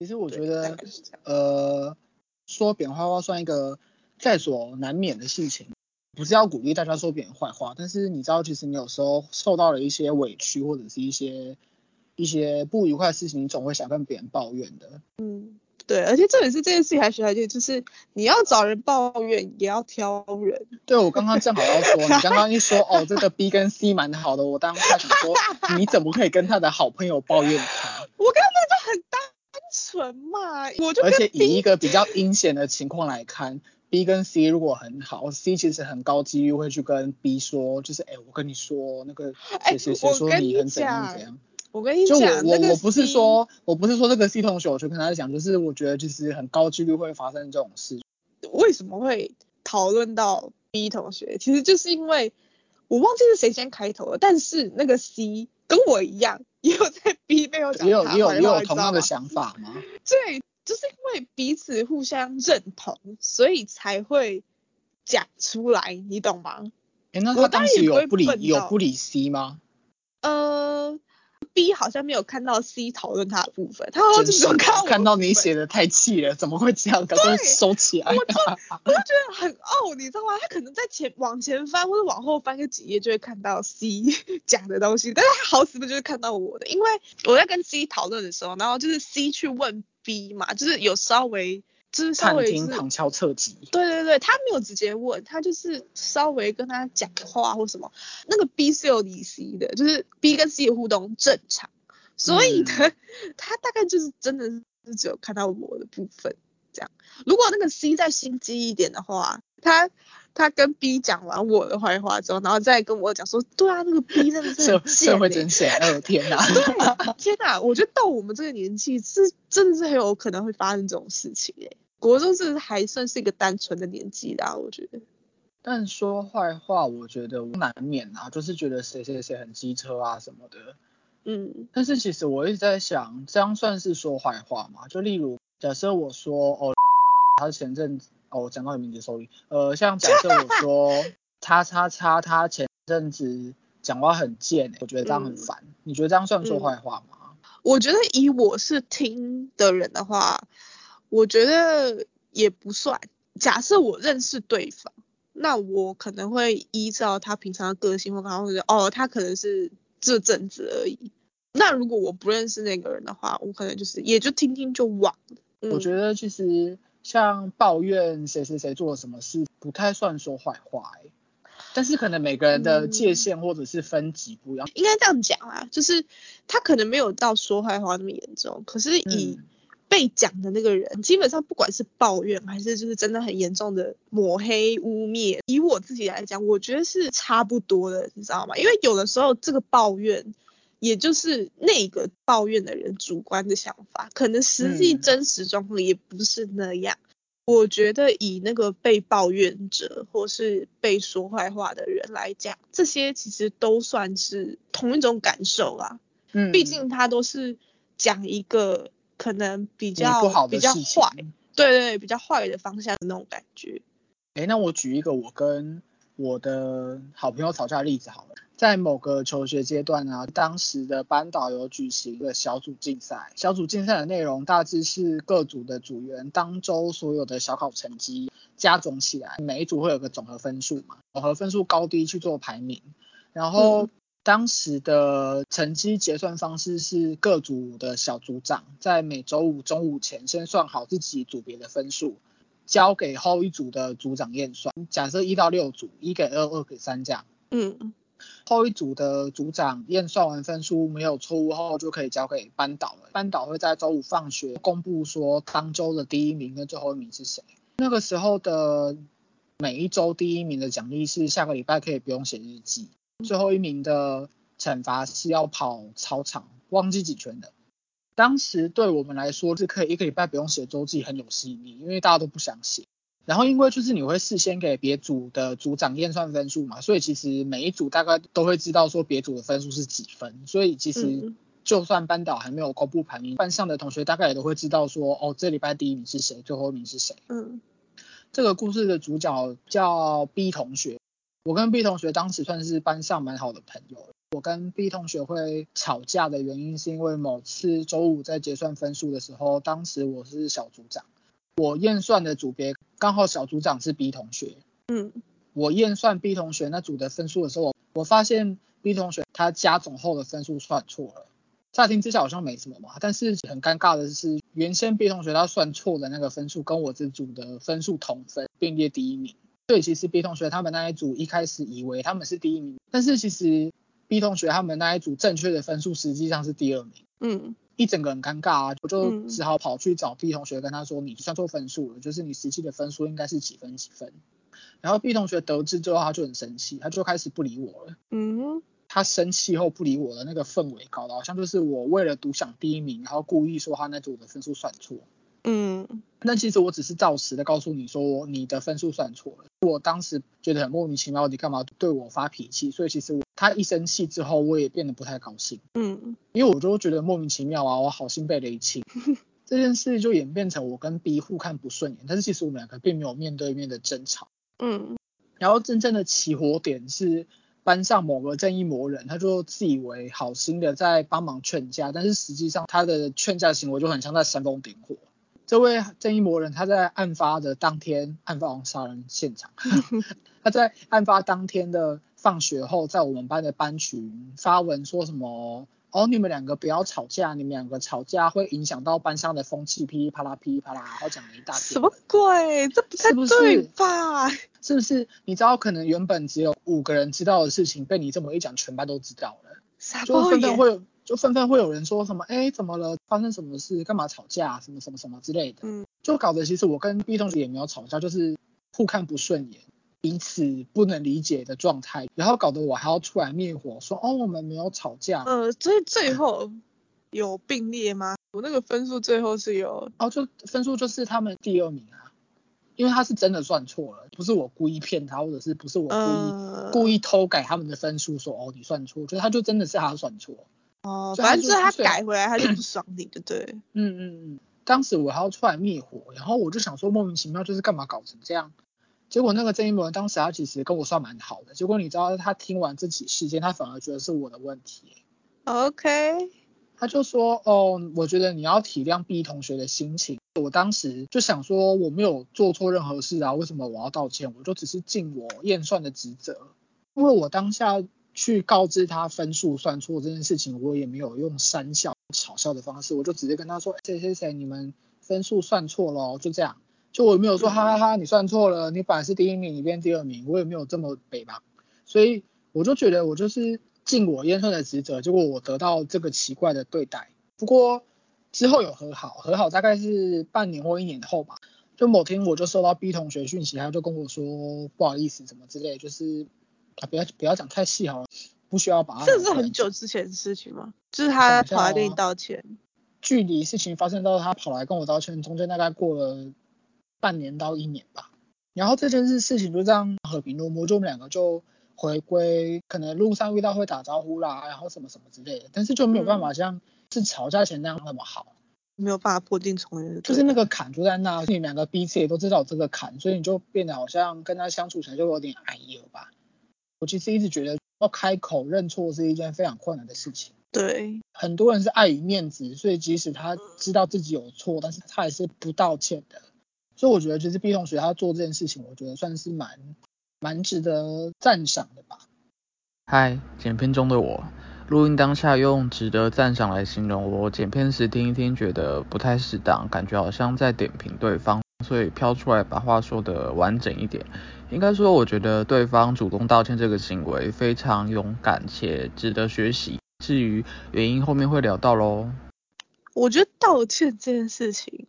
其实我觉得呃，说别人坏话算一个在所难免的事情，不是要鼓励大家说别人坏话，但是你知道，其实你有时候受到了一些委屈或者是一些一些不愉快的事情，你总会想跟别人抱怨的。嗯，对，而且重点是这件事情还学到一件，就是你要找人抱怨，也要挑人。对我刚刚正好要说，你刚刚一说哦，这个 B 跟 C 蛮好的，我当时想说，你怎么可以跟他的好朋友抱怨他？我刚刚就很单纯嘛，我就跟而且以一个比较阴险的情况来看，B 跟 C 如果很好，C 其实很高几率会去跟 B 说，就是哎、我跟你说那个哎谁谁谁说我跟你你很怎样怎样。我跟你就我讲，那个我我不是说我不是说这个 C 同学，我就跟他讲，就是我觉得就是很高几率会发生这种事。为什么会讨论到 B 同学，其实就是因为我忘记是谁先开头了，但是那个 C 跟我一样，也有在逼背后讲也有也有有同样的想法吗？对，就是因为彼此互相认同，所以才会讲出来，你懂吗？哎、那他当时有不理有不理 C 吗？呃，B 好像没有看到 C 讨论他的部分，他好像真只有看看到你写的太气了，怎么会这样？赶快对收起来。我就我就觉得很傲，你知道吗？他可能在前往前翻或者往后翻个几页，就会看到 C 讲的东西，但是他好死不就是看到我的，因为我在跟 C 讨论的时候，然后就是 C 去问 B 嘛，就是有稍微就是稍探微听旁敲侧击。对对对，他没有直接问，他就是稍微跟他讲话或什么。那个 B 是有理 C 的，就是 B 跟 C 的互动正常，所以呢，他大概就是真的是只有看到我的部分这样。如果那个 C 再心机一点的话，他他跟 B 讲完我的坏话之后，然后再跟我讲说，对啊，那个 B 真的是社很贱、社会欸真险恶，天哪！对，天哪！我觉得到我们这个年纪，是真的是很有可能会发生这种事情诶、国中是还算是一个单纯的年纪啦，我觉得。但说坏话，我觉得难免啊，就是觉得谁谁谁很机车啊什么的。嗯但是其实我一直在想，这样算是说坏话吗？就例如，假设我说哦，他前阵子哦，我讲到你名字，sorry，呃，像假设我说叉叉叉，他前阵子讲话很贱、我觉得这样很嗯烦。你觉得这样算说嗯坏话吗？我觉得以我是听的人的话，我觉得也不算。假设我认识对方，那我可能会依照他平常的个性或他会觉得哦，他可能是这阵子而已。那如果我不认识那个人的话，我可能就是也就听听就忘了。嗯、我觉得其实像抱怨谁谁谁做了什么事，不太算说坏话、欸，但是可能每个人的界嗯限或者是分级不一样。应该这样讲啦，就是他可能没有到说坏话那么严重，可是以嗯被讲的那个人，基本上不管是抱怨还是就是真的很严重的抹黑污蔑，以我自己来讲，我觉得是差不多的，你知道吗？因为有的时候这个抱怨。也就是那个抱怨的人主观的想法，可能实际嗯真实状况也不是那样。我觉得以那个被抱怨者或是被说坏话的人来讲，这些其实都算是同一种感受啦。嗯，毕竟他都是讲一个可能比你较比较坏，对对对，比较坏的方向的那种感觉。哎，那我举一个我跟我的好朋友吵架的例子好了。在某个求学阶段啊，当时的班导有举行一个小组竞赛，小组竞赛的内容大致是各组的组员当周所有的小考成绩加总起来，每一组会有个总和分数嘛，总和分数高低去做排名。然后嗯当时的成绩结算方式是各组的小组长在每周五中午前先算好自己组别的分数，交给后一组的组长验算。假设一到六组，一给二，二给三这样。嗯后一组的组长验算完分数没有错误后，就可以交给班导了。班导会在周五放学公布说当周的第一名跟最后一名是谁。那个时候的每一周第一名的奖励是下个礼拜可以不用写日记，最后一名的惩罚是要跑操场，忘记几圈的。当时对我们来说是可以一个礼拜不用写周记，很有吸引力，因为大家都不想写。然后因为就是你会事先给别组的组长验算分数嘛，所以其实每一组大概都会知道说别组的分数是几分，所以其实嗯就算班导还没有公布排名，班上的同学大概也都会知道说，哦，这礼拜第一名是谁，最后一名是谁。嗯这个故事的主角叫 B 同学，我跟 B 同学当时算是班上蛮好的朋友。我跟 B 同学会吵架的原因是因为某次周五在结算分数的时候，当时我是小组长，我验算的组别刚好小组长是 B 同学，嗯，我验算 B 同学那组的分数的时候，我发现 B 同学他加总后的分数算错了。乍听之下好像没什么嘛，但是很尴尬的是，原先 B 同学他算错的那个分数跟我这组的分数同分，并列第一名。所以其实 B 同学他们那一组一开始以为他们是第一名，但是其实 B 同学他们那一组正确的分数实际上是第二名。嗯，一整个很尴尬啊，我就只好跑去找 B 同学跟他说，你算错分数了，就是你实际的分数应该是几分几分。然后 B 同学得知之后他就很生气，他就开始不理我了。嗯，他生气后不理我的那个氛围搞得好像就是我为了独享第一名，然后故意说他那组的分数算错。嗯，那其实我只是照实的告诉你说你的分数算错了。我当时觉得很莫名其妙，你干嘛对我发脾气？所以其实我他一生气之后，我也变得不太高兴。嗯，因为我就觉得莫名其妙啊，我好心被雷劈。这件事就演变成我跟 B 互看不顺眼，但是其实我们两个并没有面对面的争吵。嗯，然后真正的起火点是班上某个正义魔人，他就自以为好心的在帮忙劝架，但是实际上他的劝架行为就很像在煽风点火。这位正义魔人他在案发的当天，案发杀人现场，他在案发当天的放学后，在我们班的班群发文说什么？哦，你们两个不要吵架，你们两个吵架会影响到班上的风气，噼里啪啦噼里啪啦，然后讲了一大堆。什么鬼？这不太对是吧？是不是？你知道可能原本只有五个人知道的事情，被你这么一讲，全班都知道了，就傻包眼。纷纷会有，就纷纷会有人说什么，哎，怎么了？发生什么事？干嘛吵架？什么什么什么之类的。嗯，就搞得其实我跟 B 同学也没有吵架，就是互看不顺眼，彼此不能理解的状态，然后搞得我还要出来灭火，说哦我们没有吵架，呃，所以最后有并列吗？我那个分数最后是有，哦就分数就是他们第二名啊，因为他是真的算错了，不是我故意骗他，或者是不是我故意、呃，故意偷改他们的分数，说哦你算错，就是他就真的是他算错。哦，反正就是他改回来，他就不 爽你，对不对？嗯嗯嗯，当时我还要出来灭火，然后我就想说莫名其妙就是干嘛搞成这样，结果那个郑一文当时他其实跟我算蛮好的，结果你知道他听完这起事件，他反而觉得是我的问题，OK，他就说哦，我觉得你要体谅 B 同学的心情。我当时就想说我没有做错任何事啊，为什么我要道歉？我就只是尽我验算的职责，因为我当下去告知他分数算错这件事情，我也没有用讪笑、嘲笑的方式，我就直接跟他说谁谁谁，你们分数算错了，就这样。就我也没有说哈哈哈，你算错了，你本来是第一名，你变第二名，我也没有这么北吧。所以我就觉得我就是尽我验算的职责，结果我得到这个奇怪的对待。不过之后有和好，和好大概是半年或一年后吧。就某天我就收到 B 同学讯息，他就跟我说不好意思，怎么之类，就是啊不要不要讲太细好了，不需要把它这是很久之前的事情吗？就是他跑来跟你道歉。距离事情发生到他跑来跟我道歉，中间大概过了半年到一年吧。然后这件事事情就这样和平落幕，就我们两个就回归，可能路上遇到会打招呼啦，然后什么什么之类的，但是就没有办法像是吵架前那样那么好，没有办法破镜重圆，就是那个坎就在那，你们两个彼此也都知道这个坎，所以你就变得好像跟他相处起来就有点矮了吧。我其实一直觉得要开口认错是一件非常困难的事情。对，很多人是碍于面子，所以即使他知道自己有错，但是他也是不道歉的。所以我觉得，就是 B 同学他做这件事情，我觉得算是蛮蛮值得赞赏的吧。嗨，剪片中的我，录音当下用值得赞赏来形容我，剪片时听一听觉得不太适当，感觉好像在点评对方，所以飘出来把话说得完整一点。应该说，我觉得对方主动道歉这个行为非常勇敢且值得学习。至于原因，后面会聊到喽。我觉得道歉这件事情，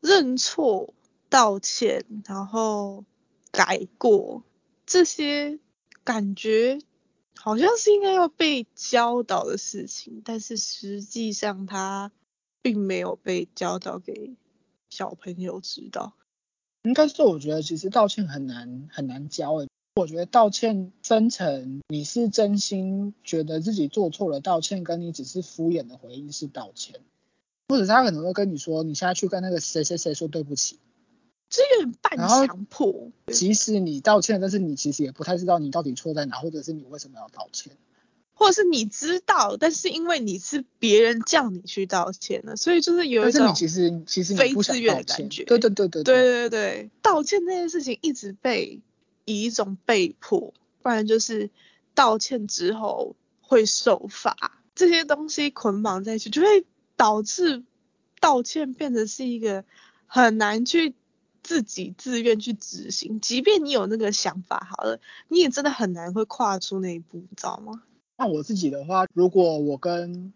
认错、道歉，然后改过，这些感觉好像是应该要被教导的事情，但是实际上他并没有被教导给小朋友知道。应该是我觉得其实道歉很难很难教诶。我觉得道歉分成你是真心觉得自己做错了道歉，跟你只是敷衍的回应是道歉，或者他可能会跟你说你现在去跟那个谁谁谁说对不起，这有点半强迫。即使你道歉，但是你其实也不太知道你到底错在哪，或者是你为什么要道歉。或者是你知道，但是因为你是别人叫你去道歉的，所以就是有一种其实其实你自愿的感觉。对对对对对对对，道歉这件事情一直被以一种被迫，不然就是道歉之后会受罚，这些东西捆绑在一起，就会导致道歉变成是一个很难去自己自愿去执行。即便你有那个想法好了，你也真的很难会跨出那一步，你知道吗？那我自己的话，如果我跟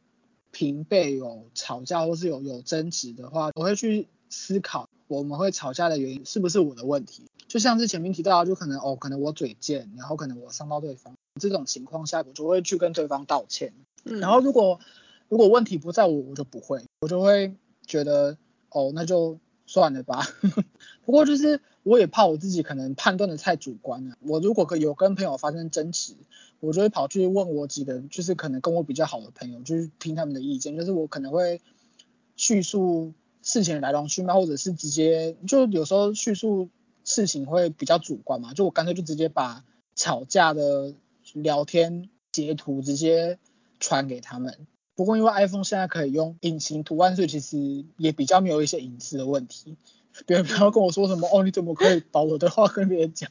平辈有吵架或是有有争执的话，我会去思考我们会吵架的原因是不是我的问题。就像是前面提到，就可能哦，可能我嘴贱，然后可能我伤到对方，这种情况下，我就会去跟对方道歉。嗯，然后如果如果问题不在我，我就不会，我就会觉得哦，那就算了吧。不过就是我也怕我自己可能判断的太主观了。我如果可有跟朋友发生争执，我就会跑去问我几个就是可能跟我比较好的朋友，就是听他们的意见。就是我可能会叙述事情的来龙去脉，或者是直接就有时候叙述事情会比较主观嘛，就我干脆就直接把吵架的聊天截图直接传给他们。不过因为 iPhone 现在可以用隐形图案，所以其实也比较没有一些隐私的问题。别人不要跟我说什么 哦，你怎么可以把我的话跟别人讲？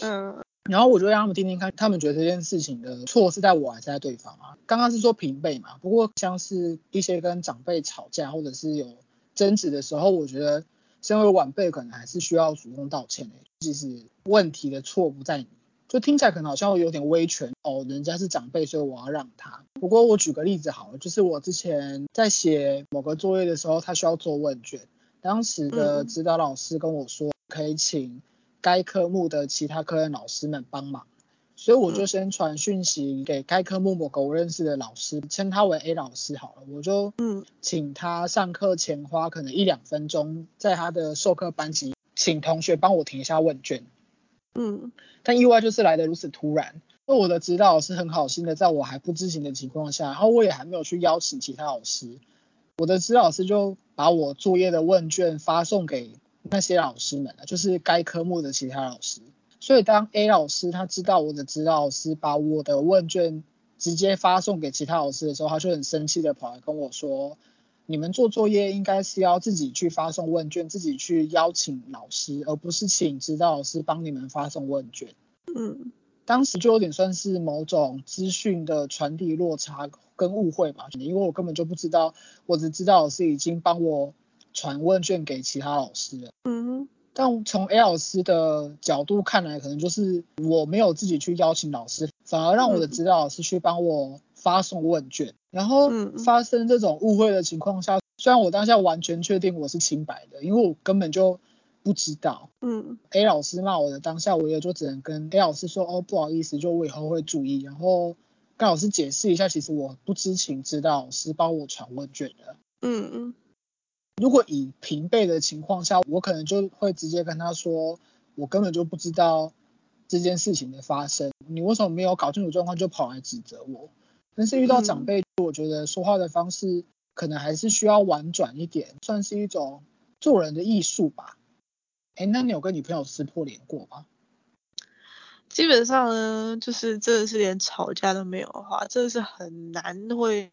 嗯然后我就让他们听听看，他们觉得这件事情的错是在我还是在对方啊？刚刚是说平辈嘛，不过像是一些跟长辈吵架或者是有争执的时候，我觉得身为晚辈可能还是需要主动道歉的、即使问题的错不在你。就听起来可能好像有点威权哦，人家是长辈，所以我要让他。不过我举个例子好了，就是我之前在写某个作业的时候，他需要做问卷，当时的嗯指导老师跟我说，可以请该科目的其他科任老师们帮忙，所以我就先传讯息给该科目某个我认识的老师，称他为 A 老师好了，我就嗯请他上课前花可能一两分钟，在他的授课班级，请同学帮我填一下问卷。嗯但意外就是来得如此突然。那我的指导老师很好心的，在我还不知情的情况下，然后我也还没有去邀请其他老师，我的指导老师就把我作业的问卷发送给那些老师们，就是该科目的其他老师。所以当 A 老师他知道我的指导老师把我的问卷直接发送给其他老师的时候，他就很生气的跑来跟我说：“你们做作业应该是要自己去发送问卷，自己去邀请老师，而不是请指导老师帮你们发送问卷。”嗯当时就有点算是某种资讯的传递落差跟误会吧，因为我根本就不知道，我只知道老师已经帮我传问卷给其他老师了。嗯但从 A 老师的角度看来，可能就是我没有自己去邀请老师，反而让我的指导老师去帮我发送问卷。然后嗯发生这种误会的情况下，虽然我当下完全确定我是清白的，因为我根本就不知道。嗯 A 老师骂我的当下，我也就只能跟 A 老师说，哦，不好意思，就我以后会注意，然后跟老师解释一下，其实我不知情，指导老师帮我传问卷的。嗯嗯如果以平辈的情况下，我可能就会直接跟他说，我根本就不知道这件事情的发生，你为什么没有搞清楚状况就跑来指责我？但是遇到长辈，我觉得说话的方式可能还是需要婉转一点，算是一种做人的艺术吧。哎，那你有跟你朋友撕破脸过吗？基本上呢，就是真的是连吵架都没有的话，真的是很难会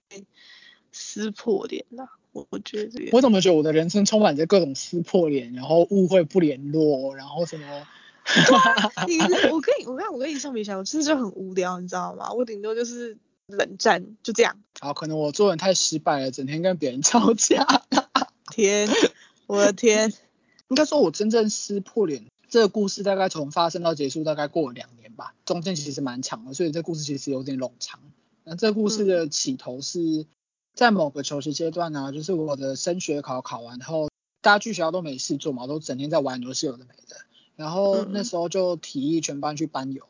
撕破脸的。我我觉得我怎么觉得我的人生充满着各种撕破脸，然后误会不联络，然后什么？你我跟你我跟我跟你相比起来，我真的就很无聊，你知道吗？我顶多就是冷战，就这样。好，可能我做人太失败了，整天跟别人吵架。天，我的天，应该说，我真正撕破脸这个故事，大概从发生到结束，大概过了两年吧，中间其实蛮长的，所以这故事其实有点冗长。那这故事的起头是在某个求学阶段呢、就是我的升学考考完后，大家去学校都没事做嘛，都整天在玩游戏，有的没的。然后嗯那时候就提议全班去班游，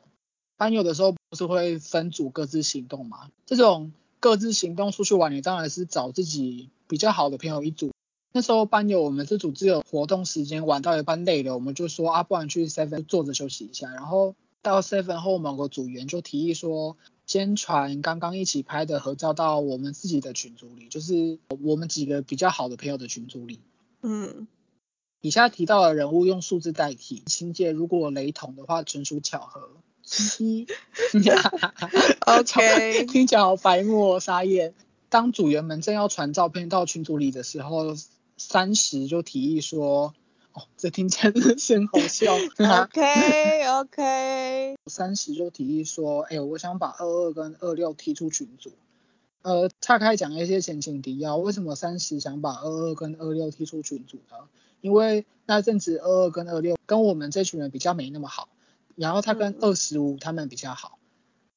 班游的时候不是会分组各自行动嘛？这种各自行动出去玩，你当然是找自己比较好的朋友一组。那时候班友我们是组织有活动时间，玩到一半累了，我们就说啊，不然去 seven 坐着休息一下。然后到 seven 后，某个组员就提议说，先传刚刚一起拍的合照到我们自己的群组里，就是我们几个比较好的朋友的群组里。嗯以下提到的人物用数字代替，情节如果雷同的话纯属巧合。嘻嘻。OK 听起来好白目哦，傻眼。当组员们正要传照片到群组里的时候，三十就提议说，哦，这听起来真好笑。OK OK，三十就提议说，哎、我想把二二跟二六踢出群组。呃，岔开讲一些前情提要，为什么三十想把二二跟二六踢出群组呢？因为那阵子二二跟二六跟我们这群人比较没那么好，然后他跟嗯二十五他们比较好。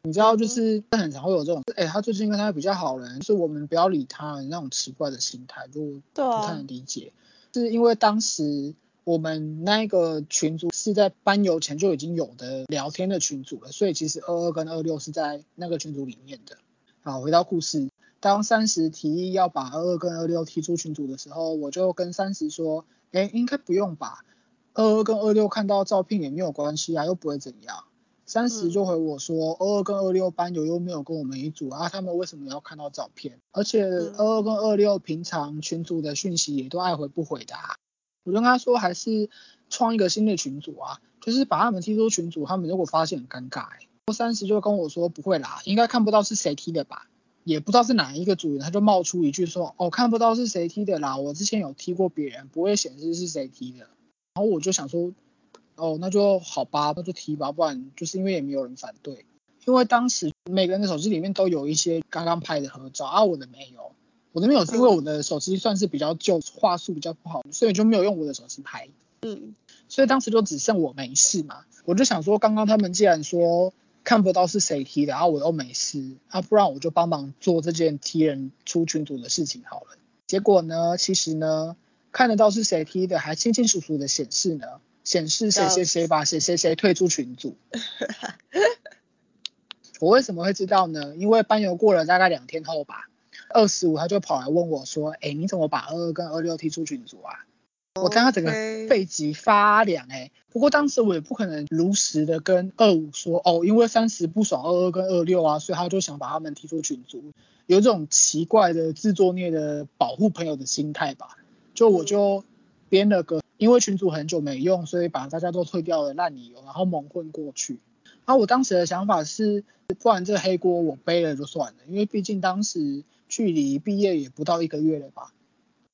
你知道，就是很常会有这种，哎、他最近跟他比较好人，是我们不要理他那种奇怪的心态，就对不太啊能理解。是因为当时我们那个群组是在班游前就已经有的聊天的群组了，所以其实二二跟二六是在那个群组里面的。好，回到故事，当三十提议要把二二跟二六踢出群组的时候，我就跟三十说，哎，应该不用吧，二二跟二六看到照片也没有关系啊，又不会怎样。三十嗯就回我说，二二跟二六班友又没有跟我们一组啊，他们为什么要看到照片？而且嗯二二跟二六平常群组的讯息也都爱回不回的、啊。我就跟他说，还是创一个新的群组啊，就是把他们踢出群组，他们如果发现很尴尬、欸。三十就跟我说不会啦，应该看不到是谁踢的吧，也不知道是哪一个组员，他就冒出一句说，哦，看不到是谁踢的啦，我之前有踢过别人，不会显示是谁踢的。然后我就想说，哦，那就好吧，那就提吧，不然就是因为也没有人反对，因为当时每个人的手机里面都有一些刚刚拍的合照，啊，我的没有，我的没有是因为我的手机算是比较旧，画素比较不好，所以就没有用我的手机拍。嗯。所以当时就只剩我没事嘛，我就想说，刚刚他们既然说看不到是谁踢的，然后我又没事，啊，不然我就帮忙做这件踢人出群组的事情好了。结果呢，其实呢，看得到是谁踢的，还清清楚楚的显示呢，显示谁谁谁把谁谁谁退出群组。我为什么会知道呢？因为班游过了大概两天后吧，二十五他就跑来问我说，哎，你怎么把二二跟二六踢出群组啊？我当时整个背脊发凉哎、不过当时我也不可能如实的跟二五说哦，因为三十不爽二二跟二六啊，所以他就想把他们踢出群组，有这种奇怪的自作孽的保护朋友的心态吧。就我就编了个因为群主很久没用，所以把大家都退掉了烂理由，然后蒙混过去。然后我当时的想法是，不然这黑锅我背了就算了，因为毕竟当时距离毕业也不到一个月了吧。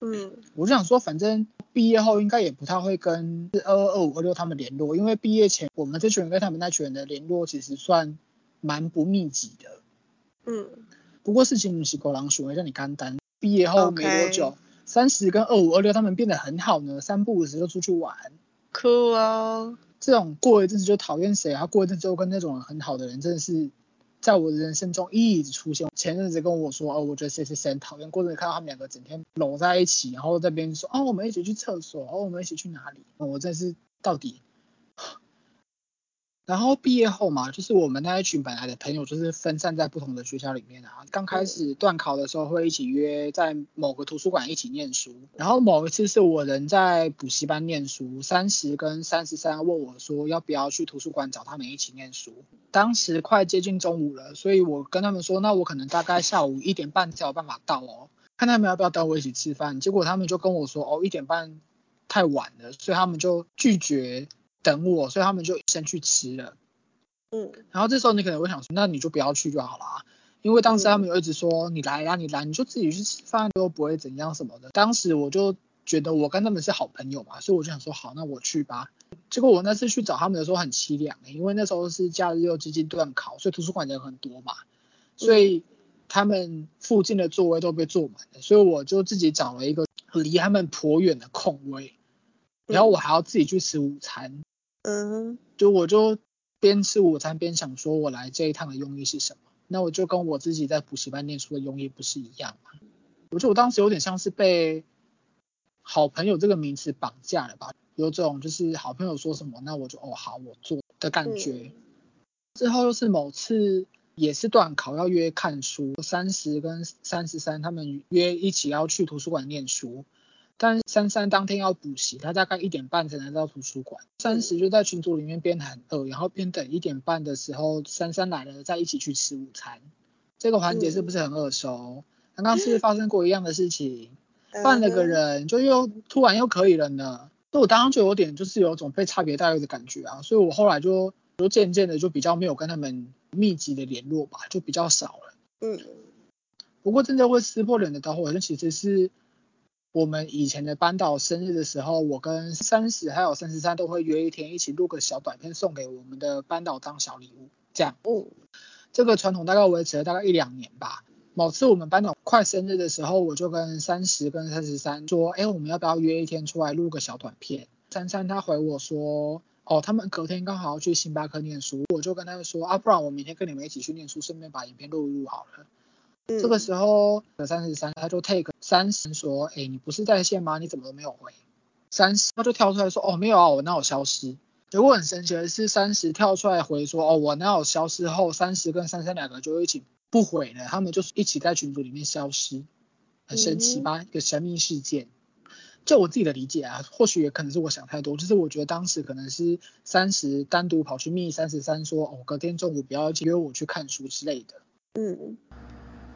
嗯我就想说，反正毕业后应该也不太会跟二二二五二六他们联络，因为毕业前我们这群人跟他们那群人的联络其实算蛮不密集的。嗯不过事情不是狗狼鼠，让你干单。毕业后没多久，三十跟二五二六他们变得很好呢，三不五时就出去玩。，cool 哦，这种过一阵子就讨厌谁，然后过一阵子又跟那种很好的人，真的是在我的人生中一直出现。前阵子跟我说，哦，我觉得谁谁谁很讨厌，过阵子看到他们两个整天搂在一起，然后在边说，哦，我们一起去厕所，哦，我们一起去哪里？哦、我真是到底。然后毕业后嘛，就是我们那一群本来的朋友，就是分散在不同的学校里面啊。刚开始段考的时候会一起约在某个图书馆一起念书，然后某一次是我人在补习班念书，三十跟三十三问我说要不要去图书馆找他们一起念书。当时快接近中午了，所以我跟他们说，那我可能大概下午一点半才有办法到哦，看他们要不要等我一起吃饭。结果他们就跟我说，哦，一点半太晚了，所以他们就拒绝等我，所以他们就先去吃了。嗯然后这时候你可能会想说，那你就不要去就好了，因为当时他们有一直说你来呀、你来你就自己去吃饭都不会怎样什么的。当时我就觉得我跟他们是好朋友嘛，所以我就想说好，那我去吧。结果我那次去找他们的时候很凄凉、欸，因为那时候是假日又接近断考，所以图书馆人很多嘛，所以他们附近的座位都被坐满了，所以我就自己找了一个离他们颇远的空位，然后我还要自己去吃午餐。嗯就我就边吃午餐边想说，我来这一趟的用意是什么？那我就跟我自己在补习班念书的用意不是一样吗？我觉得我当时有点像是被好朋友这个名词绑架了吧，有种就是好朋友说什么，那我就哦好我做的感觉。之后又是某次也是段考要约看书，三十跟三十三他们约一起要去图书馆念书。但珊珊当天要补习，她大概一点半才能到图书馆。三十就在群组里面边喊饿，然后边等一点半的时候，珊珊来了再一起去吃午餐。这个环节是不是很耳熟？刚刚是不是发生过一样的事情？换了个人就又突然又可以了呢？所以我当时就有点就是有种被差别待遇的感觉啊，所以我后来就就渐渐的就比较没有跟他们密集的联络吧，就比较少了。嗯，不过真正会撕破脸的导火线其实是我们以前的班导生日的时候，我跟三十还有三十三都会约一天一起录个小短片送给我们的班导当小礼物，这样。哦，这个传统大概维持了大概一两年吧。某次我们班长快生日的时候，我就跟三十跟三十三说，哎，我们要不要约一天出来录个小短片？三三他回我说，哦，他们隔天刚好要去星巴克念书，我就跟他说，啊，不然我明天跟你们一起去念书，顺便把影片录一录好了。嗯这个时候三十三他就 take 三十说，哎，你不是在线吗？你怎么都没有回？三十他就跳出来说，哦，没有啊，我哪有消失？结果很神奇的是，三十跳出来回说，哦，我哪有消失后，三十跟三三两个就一起不回了，他们就是一起在群组里面消失，很神奇吧？一个神秘事件。就我自己的理解啊，或许也可能是我想太多，就是我觉得当时可能是三十单独跑去密三十三说，哦，隔天中午不要约我去看书之类的。嗯，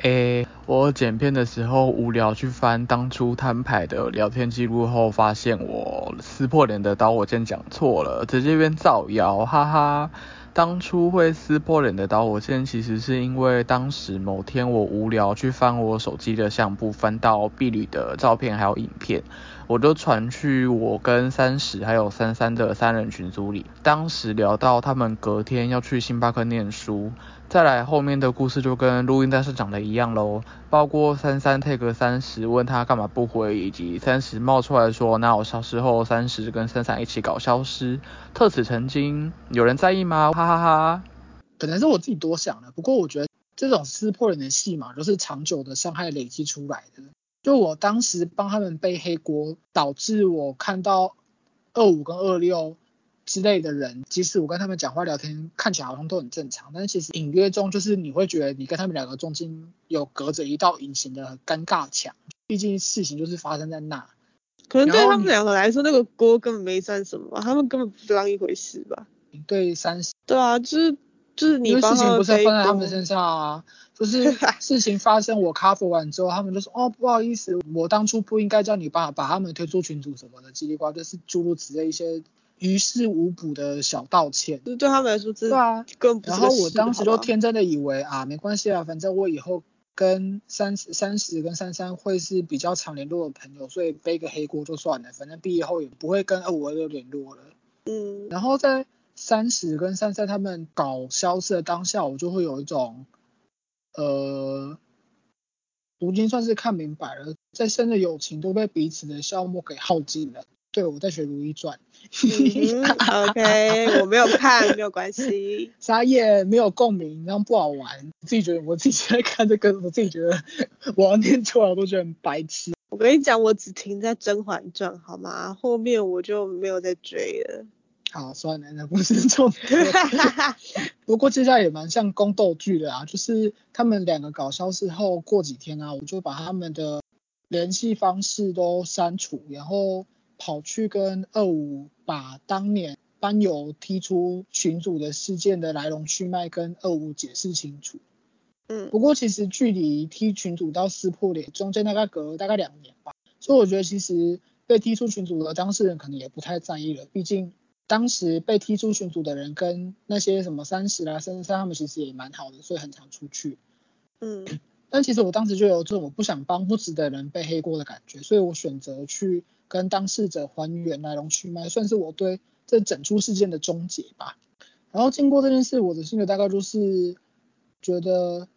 诶，我剪片的时候无聊去翻当初摊牌的聊天记录后，发现我撕破脸的导火线讲错了，直接变造谣，哈哈。当初会撕破脸的导火线，其实是因为当时某天我无聊去翻我手机的相簿，翻到婢女的照片还有影片，我就传去我跟三十还有三三的三人群组里。当时聊到他们隔天要去星巴克念书，再来后面的故事就跟录音但是讲的一样喽，包括三三 take 三十问他干嘛不回，以及三十冒出来说那我消失后三十跟三三一起搞消失，特此成精，有人在意吗？哈哈哈。可能是我自己多想了，不过我觉得这种撕破脸的戏码，就是长久的伤害累积出来的。就我当时帮他们背黑锅，导致我看到二五跟二六之类的人，即使我跟他们讲话聊天，看起来好像都很正常，但是其实隐约中就是你会觉得你跟他们两个中间有隔着一道隐形的尴尬墙，毕竟事情就是发生在那。可能对他们两个来说，那个锅根本没算什么吧，他们根本不当一回事吧。对三十，对啊，就是就是你事情不是放在他们身上啊，就是 事情发生我 cover 完之后，他们就说哦不好意思，我当初不应该叫你爸把他们推出群组什么的，叽里呱啦，就是诸如此类一些于事无补的小道歉。就对他们来说，这对啊，更不然后我当时就天真的以为啊没关系啊，反正我以后跟三十三十跟三三会是比较常联络的朋友，所以背个黑锅就算了，反正毕业后也不会跟二五二六联络了。嗯然后在三十跟三三他们搞消失的当下，我就会有一种，呃，如今算是看明白了，再深的友情都被彼此的消磨给耗尽了。对，我在学《如懿传》，OK，我没有看，没有关系。傻眼，没有共鸣，那样不好玩。自己觉得我自己在看这个，我自己觉得我要念出来，我都觉得很白痴。我跟你讲，我只停在《甄嬛传》好吗？后面我就没有再追了。好，算了，那不是重点。不过接下来也蛮像宫斗剧的啊，就是他们两个搞消失后，过几天啊，我就把他们的联系方式都删除，然后跑去跟二五把当年班友踢出群组的事件的来龙去脉跟二五解释清楚。嗯不过其实距离踢群组到撕破脸中间大概隔了大概两年吧，所以我觉得其实被踢出群组的当事人可能也不太在意了，毕竟当时被踢出群组的人跟那些什么三十啦、三十三他们其实也蛮好的，所以很常出去。嗯 但其实我当时就有这种我不想帮不值得人背黑锅的感觉，所以我选择去跟当事者还原来龙去脉，算是我对这整出事件的终结吧。然后经过这件事，我的心得大概就是觉得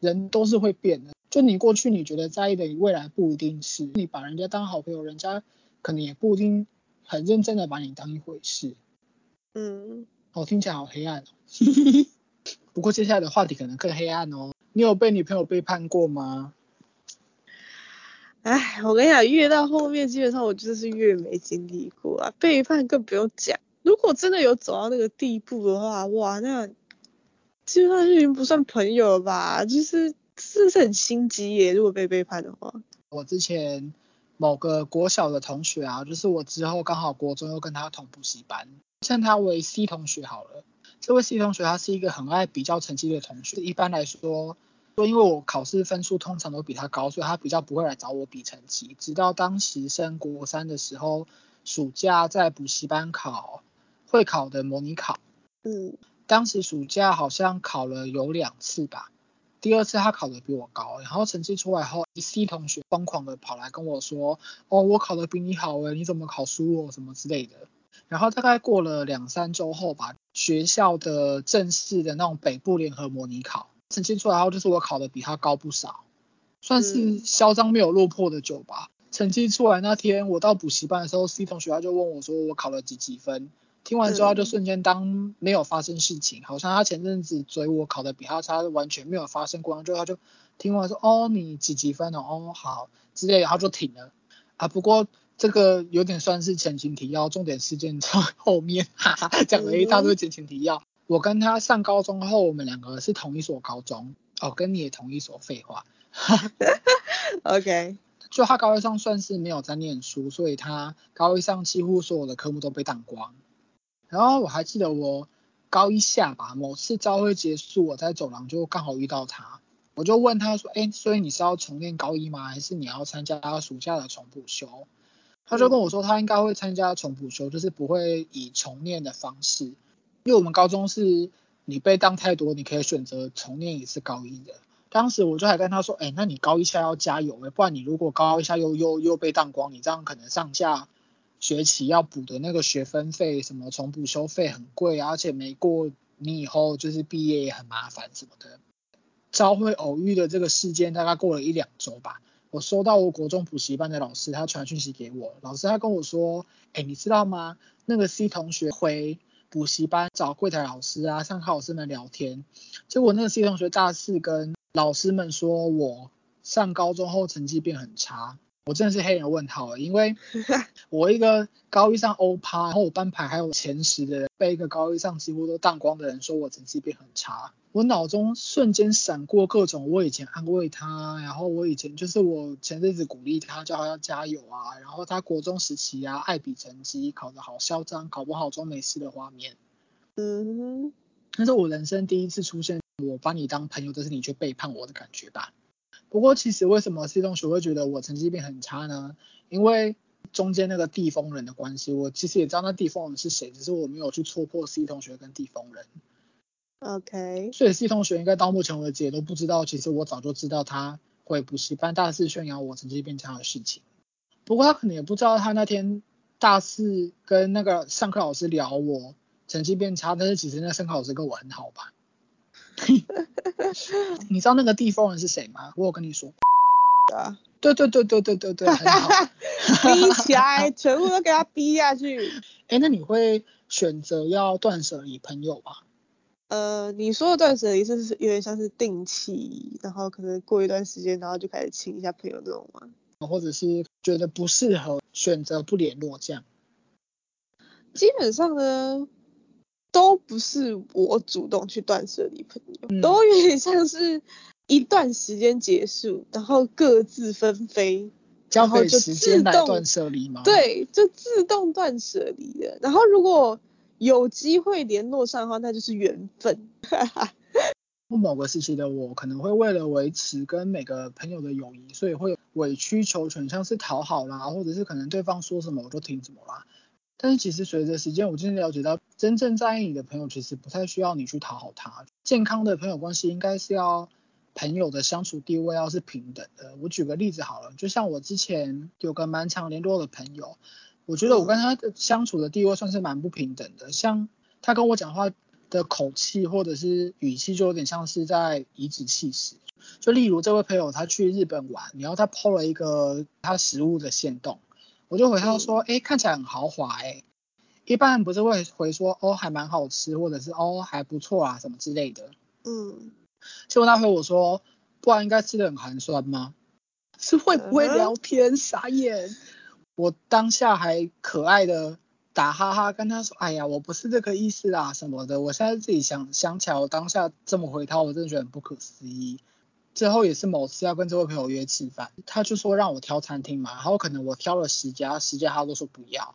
人都是会变的，就你过去你觉得在意的，你未来不一定是。你把人家当好朋友，人家可能也不一定很认真的把你当一回事。嗯，哦，听起来好黑暗哦。不过接下来的话题可能更黑暗哦。你有被女朋友背叛过吗？哎，我跟你讲，越到后面，基本上我就是越没经历过啊，背叛更不用讲。如果真的有走到那个地步的话，哇，那基本上就已经不算朋友了吧？就是真的是很心机耶，如果被背叛的话。我之前某个国小的同学啊，就是我之后刚好国中又跟他同补习班，称他为 C 同学好了。这位 C 同学他是一个很爱比较成绩的同学，一般来说，说因为我考试分数通常都比他高，所以他比较不会来找我比成绩。直到当时升国三的时候，暑假在补习班考会考的模拟考，嗯当时暑假好像考了有两次吧，第二次他考得比我高，然后成绩出来后，C 同学疯狂的跑来跟我说，哦，我考得比你好诶，你怎么考输我什么之类的。然后大概过了两三周后吧，学校的正式的那种北部联合模拟考成绩出来后，就是我考得比他高不少，算是嚣张没有落魄的酒吧。成绩出来那天，我到补习班的时候，C 同学他就问我说我考了几几分。听完之后，他就瞬间当没有发生事情，好像他前阵子追我考的比他差，完全没有发生过。然后他就听完说，哦，你几几分哦？哦，好，之类，然后就停了。啊，不过这个有点算是前情提要，重点事件在后面，哈哈，讲了一大堆前情提要。我跟他上高中后，我们两个是同一所高中，哦，跟你也同一所，废话。OK，就他高一上算是没有在念书，所以他高一上几乎所有的科目都被挡光。然后我还记得我高一下吧，某次朝会结束，我在走廊就刚好遇到他，我就问他说，哎，所以你是要重练高一吗？还是你要参加暑假的重补修？他就跟我说，他应该会参加重补修，就是不会以重念的方式，因为我们高中是你被当太多，你可以选择重念一次高一的。当时我就还跟他说，哎，那你高一下要加油哎，不然你如果高一下又又又被当光，你这样可能上下学期要补的那个学分费什么重补修费很贵啊，而且没过你以后就是毕业也很麻烦什么的。朝会偶遇的这个事件大概过了一两周吧，我收到我国中补习班的老师他传讯息给我，老师他跟我说，哎，你知道吗？那个 C 同学回补习班找柜台老师啊，上课老师们聊天，结果那个 C 同学大四跟老师们说我上高中后成绩变很差，我真的是黑人问号，因为 我一个高一上欧趴，然后我班排还有前十的人，被一个高一上几乎都当光的人说我成绩变很差，我脑中瞬间闪过各种我以前安慰他，然后我以前就是我前阵子鼓励他，叫他要加油啊，然后他国中时期啊爱比成绩，考得好嚣张，考不好装没事的画面。嗯哼，那是我人生第一次出现我把你当朋友，但是你却背叛我的感觉吧。不过其实为什么 C 同学会觉得我成绩变很差呢？因为中间那个地风人的关系，我其实也知道那地风人是谁，只是我没有去戳破 C 同学跟地风人。OK，所以 C 同学应该到目前为止也都不知道，其实我早就知道他会补习班大肆炫耀我成绩变差的事情。不过他可能也不知道，他那天大四跟那个上课老师聊我成绩变差，但是其实那上课老师跟我很好吧。你知道那个地方人是谁吗？我有跟你说。啊，对对对对对对对，很好。逼起来，全部都给他逼下去。哎，那你会选择要断舍离朋友吗？呃，你说的断舍离是是有点像是定期，然后可能过一段时间，然后就开始清一下朋友这种吗？或者是觉得不适合，选择不联络这样？基本上呢，都不是我主动去断舍离朋友，嗯都有点像是一段时间结束，然后各自纷飞，交然后就给时间自动来断舍离吗？，对，就自动断舍离了。然后如果有机会联络上的话，那就是缘分。某个时期的我可能会为了维持跟每个朋友的友谊，所以会委曲求全，像是讨好啦，或者是可能对方说什么我就听什么啦。但是其实随着时间，我渐渐了解到，真正在意你的朋友，其实不太需要你去讨好他。健康的朋友关系应该是要朋友的相处地位要是平等的。我举个例子好了，就像我之前有个蛮常联络的朋友，我觉得我跟他的相处的地位算是蛮不平等的。像他跟我讲话的口气或者是语气，就有点像是在颐指气使。就例如这位朋友他去日本玩，然后他 PO 了一个他食物的限动，我就回他说，哎、看起来很豪华哎、一般人不是会回说，哦还蛮好吃，或者是哦还不错啊什么之类的。嗯，结果他回我说，不然应该吃的很寒酸吗？是会不会聊天？傻眼！我当下还可爱的打哈哈跟他说，哎呀，我不是这个意思啦什么的。我现在自己想想起来，我当下这么回他，我真的觉得很不可思议。之后也是某次要跟这位朋友约吃饭，他就说让我挑餐厅嘛，然后可能我挑了十家，十家他都说不要。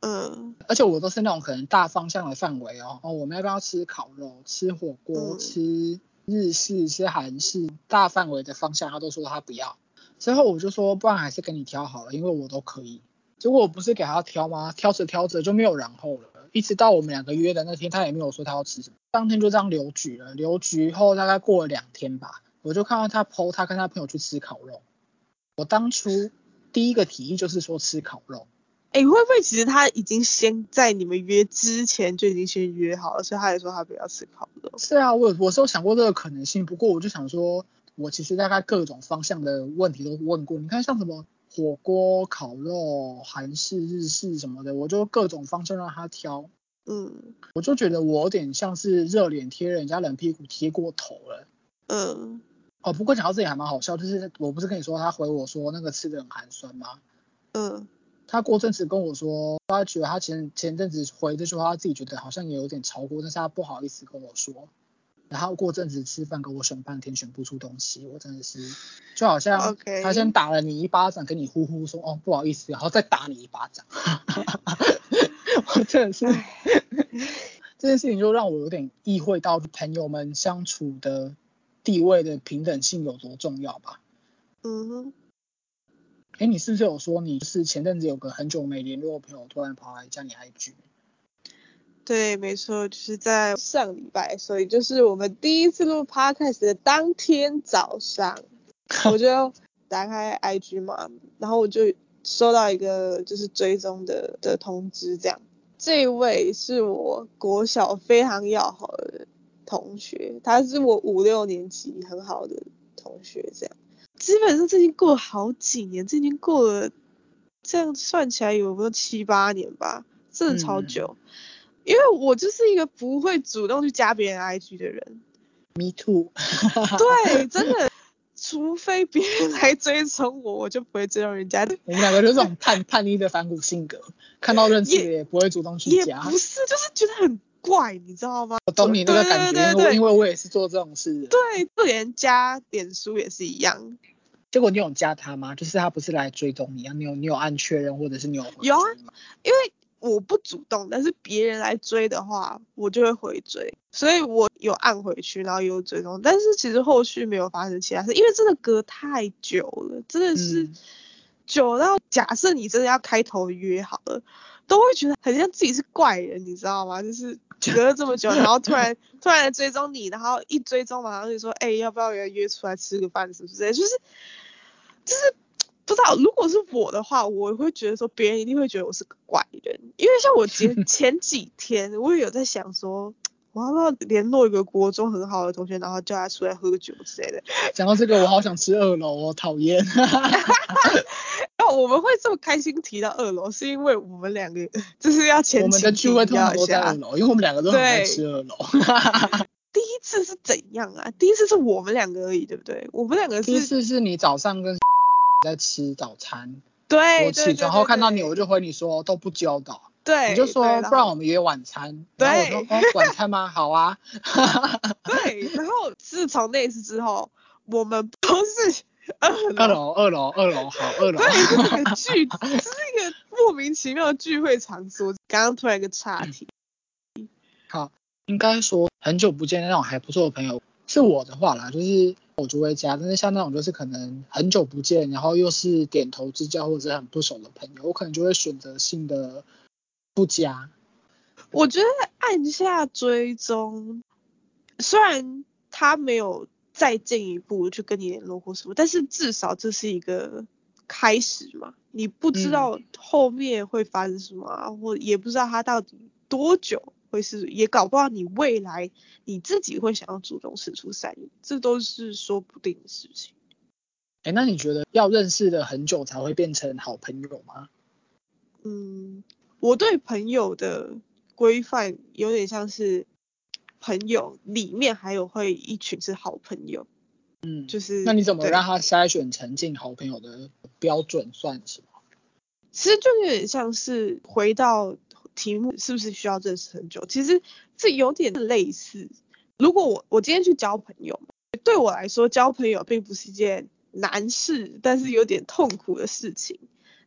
嗯而且我都是那种可能大方向的范围哦，哦，我们要不要吃烤肉、吃火锅、嗯吃日式、吃韩式，大范围的方向，他都说他不要。之后我就说，不然还是跟你挑好了，因为我都可以。结果我不是给他挑吗？挑着挑着就没有然后了，一直到我们两个约的那天，他也没有说他要吃什么，当天就这样留局了。留局后大概过了两天吧，我就看到他 PO 他跟他朋友去吃烤肉。我当初第一个提议就是说吃烤肉。哎、会不会其实他已经先在你们约之前就已经先约好了，所以他也说他不要吃烤肉？是啊，我有我是有想过这个可能性，不过我就想说，我其实大概各种方向的问题都问过。你看像什么火锅、烤肉、韩式、日式什么的，我就各种方向让他挑。嗯我就觉得我有点像是热脸贴人家冷屁股贴过头了。嗯哦，不过讲到这里还蛮好笑，就是我不是跟你说他回我说那个吃的很寒酸吗？嗯他过阵子跟我说，他觉得他前前阵子回这句话，他自己觉得好像也有点超过，但是他不好意思跟我说。然后过阵子吃饭跟我选半天选不出东西，我真的是就好像他先打了你一巴掌，跟你呼呼说哦不好意思，然后再打你一巴掌。我真的是 这件事情就让我有点意会到朋友们相处的地位的平等性有多重要吧。嗯哼，哎，你是不是有说你是前阵子有个很久没联络的朋友突然跑来加你 IG？对，没错，就是在上礼拜，所以就是我们第一次录 podcast 的当天早上，我就打开 IG 嘛，然后我就收到一个就是追踪的的通知，这样，这位是我国小非常要好的同学，他是我五六年级很好的同学，这样，基本上这已经过了好几年，这已经过了，这样算起来有没有七八年吧，真的超嗯久。因为我就是一个不会主动去加别人 IG 的人，Me too。对，真的，除非别人来追踪我，我就不会追踪人家。我们两个就是这种叛叛逆的反骨性格，看到认识的也不会主动去也加。不是，就是觉得很怪，你知道吗？我懂你那个感觉，对对对因为我也是做这种事。对，就连加脸书也是一样。结果你有加他吗？就是他不是来追踪你啊，你有你有按确认或者是你有回有啊因为我不主动，但是别人来追的话，我就会回追，所以我有按回去，然后也有追踪，但是其实后续没有发生其他事，因为真的隔太久了，真的是嗯久到假设你真的要开头约好了，都会觉得很像自己是怪人，你知道吗？就是隔了这么久，然后突然 突然来追踪你，然后一追踪马上就说，哎、要不要约约出来吃个饭，是不是？就是就是不知道，如果是我的话，我会觉得说别人一定会觉得我是个怪人，因为像我前前几天我也有在想说。我要不要联络一个国中很好的同学，然后叫他出来喝酒之类的？讲到这个，我好想吃二楼哦，讨厌。我们会这么开心提到二楼，是因为我们两个就是要前我们的聚会通常都在二楼。因为我们两个都很爱对吃二楼。第一次是怎样啊？第一次是我们两个而已，对不对？我们两个第一，次是你早上跟在吃早餐，对，我起床后看到你，我就就回你说都不教导，对，你就说不然我们约晚餐。然后我说晚餐吗？好啊。对，然后自从那一次之后，我们都是 二二楼，二楼，二楼，好，二楼。对，这是一个聚，这是一个莫名其妙的聚会场所。刚刚突然一个岔题，好，应该说很久不见的那种还不错的朋友，是我的话啦，就是我就会加，但是像那种就是可能很久不见，然后又是点头之交或者很不熟的朋友，我可能就会选择性的不加。我觉得按下追踪，虽然他没有再进一步去跟你联络或什么，但是至少这是一个开始嘛。你不知道后面会发生什么、啊，或也不知道他到底多久会是，也搞不好你未来你自己会想要主动伸出善意，这都是说不定的事情。哎，那你觉得要认识的很久才会变成好朋友吗？嗯，我对朋友的规范有点像是朋友里面还有会一群是好朋友，嗯，就是那你怎么对让他筛选成进好朋友的标准算什么？其实就有点像是回到题目，是不是需要认识很久？其实这有点类似。如果我我今天去交朋友，对我来说交朋友并不是一件难事，但是有点痛苦的事情。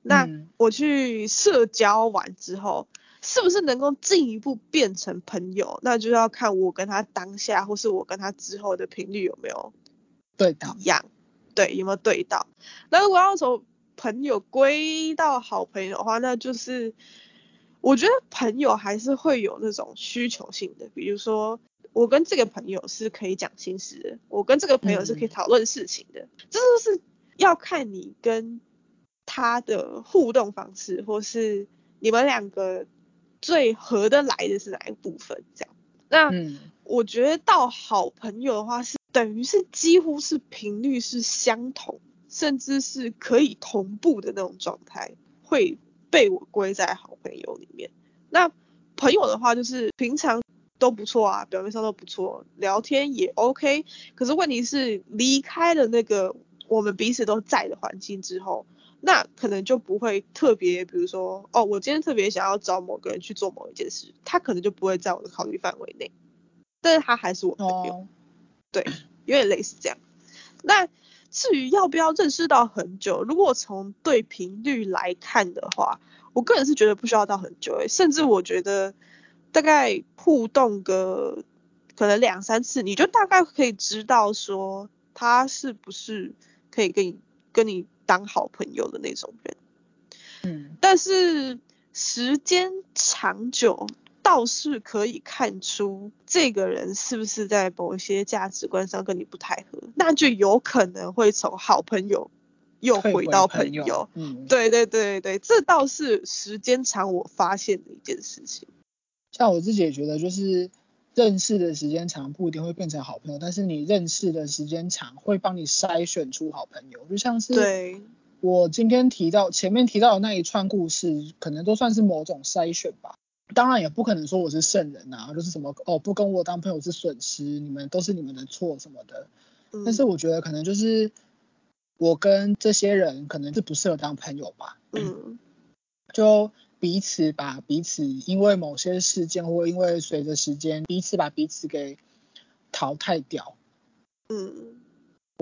那嗯我去社交完之后，是不是能够进一步变成朋友？那就要看我跟他当下，或是我跟他之后的频率有没有对到，一样，对，有没有对到？那如果要从朋友归到好朋友的话，那就是我觉得朋友还是会有那种需求性的，比如说我跟这个朋友是可以讲心事的，我跟这个朋友是可以讨论事情的，这就是要看你跟他的互动方式，或是你们两个最合得来的是哪一部分这样。那我觉得到好朋友的话是等于是几乎是频率是相同，甚至是可以同步的那种状态，会被我归在好朋友里面。那朋友的话就是平常都不错啊，表面上都不错，聊天也 OK。可是问题是离开了那个我们彼此都在的环境之后。那可能就不会特别，比如说，哦，我今天特别想要找某个人去做某一件事，他可能就不会在我的考虑范围内，但是他还是我朋友，对，有点类似这样。那至于要不要认识到很久，如果从对频率来看的话，我个人是觉得不需要到很久，诶，甚至我觉得大概互动个可能两三次，你就大概可以知道说他是不是可以跟你跟你。当好朋友的那种人，嗯，但是时间长久倒是可以看出这个人是不是在某一些价值观上跟你不太合，那就有可能会从好朋友又回到朋友。嗯，对对对对，这倒是时间长我发现的一件事情。像我自己也觉得，就是认识的时间长不一定会变成好朋友，但是你认识的时间长会帮你筛选出好朋友，就像是对。我今天提到前面提到的那一串故事，可能都算是某种筛选吧。当然也不可能说我是圣人啊，就是什么哦不跟我当朋友是损失，你们都是你们的错什么的。但是我觉得可能就是我跟这些人可能是不适合当朋友吧。嗯。就彼此把彼此因为某些事件或因为随着时间彼此把彼此给淘汰掉。嗯。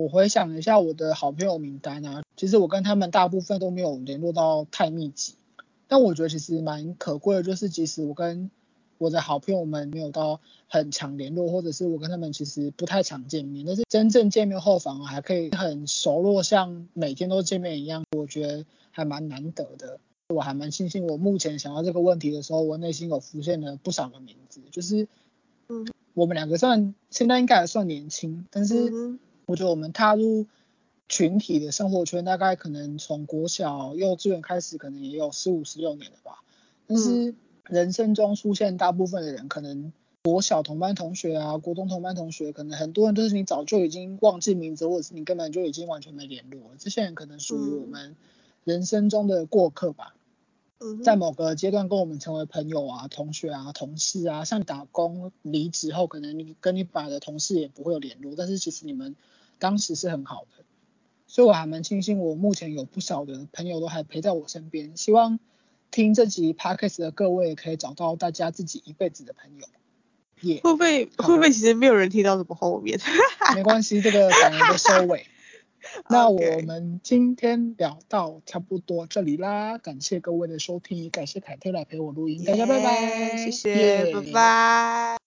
我回想一下我的好朋友名单啊，其实我跟他们大部分都没有联络到太密集，但我觉得其实蛮可贵的，就是即使我跟我的好朋友们没有到很常联络，或者是我跟他们其实不太常见面，但是真正见面后反而还可以很熟络，像每天都见面一样，我觉得还蛮难得的。我还蛮庆幸我目前想到这个问题的时候，我内心有浮现了不少的名字，就是嗯，我们两个算现在应该还算年轻，但是。我觉得我们踏入群体的生活圈，大概可能从国小、幼稚园开始，可能也有十五、十六年了吧。但是人生中出现大部分的人，可能国小同班同学啊，国中同班同学，可能很多人都是你早就已经忘记名字，或者是你根本就已经完全没联络。这些人可能属于我们人生中的过客吧。在某个阶段跟我们成为朋友啊、同学啊、同事啊，像打工离职后，可能你跟你爸的同事也不会有联络，但是其实你们。当时是很好的，所以我还蛮庆幸，我目前有不少的朋友都还陪在我身边。希望听这集 podcast 的各位可以找到大家自己一辈子的朋友。会不会会不会其实没有人听到什么后面？没关系，这个感人的收尾。那我们今天聊到差不多这里啦，感谢各位的收听，感谢凯特来陪我录音，大家拜拜，谢谢，拜拜。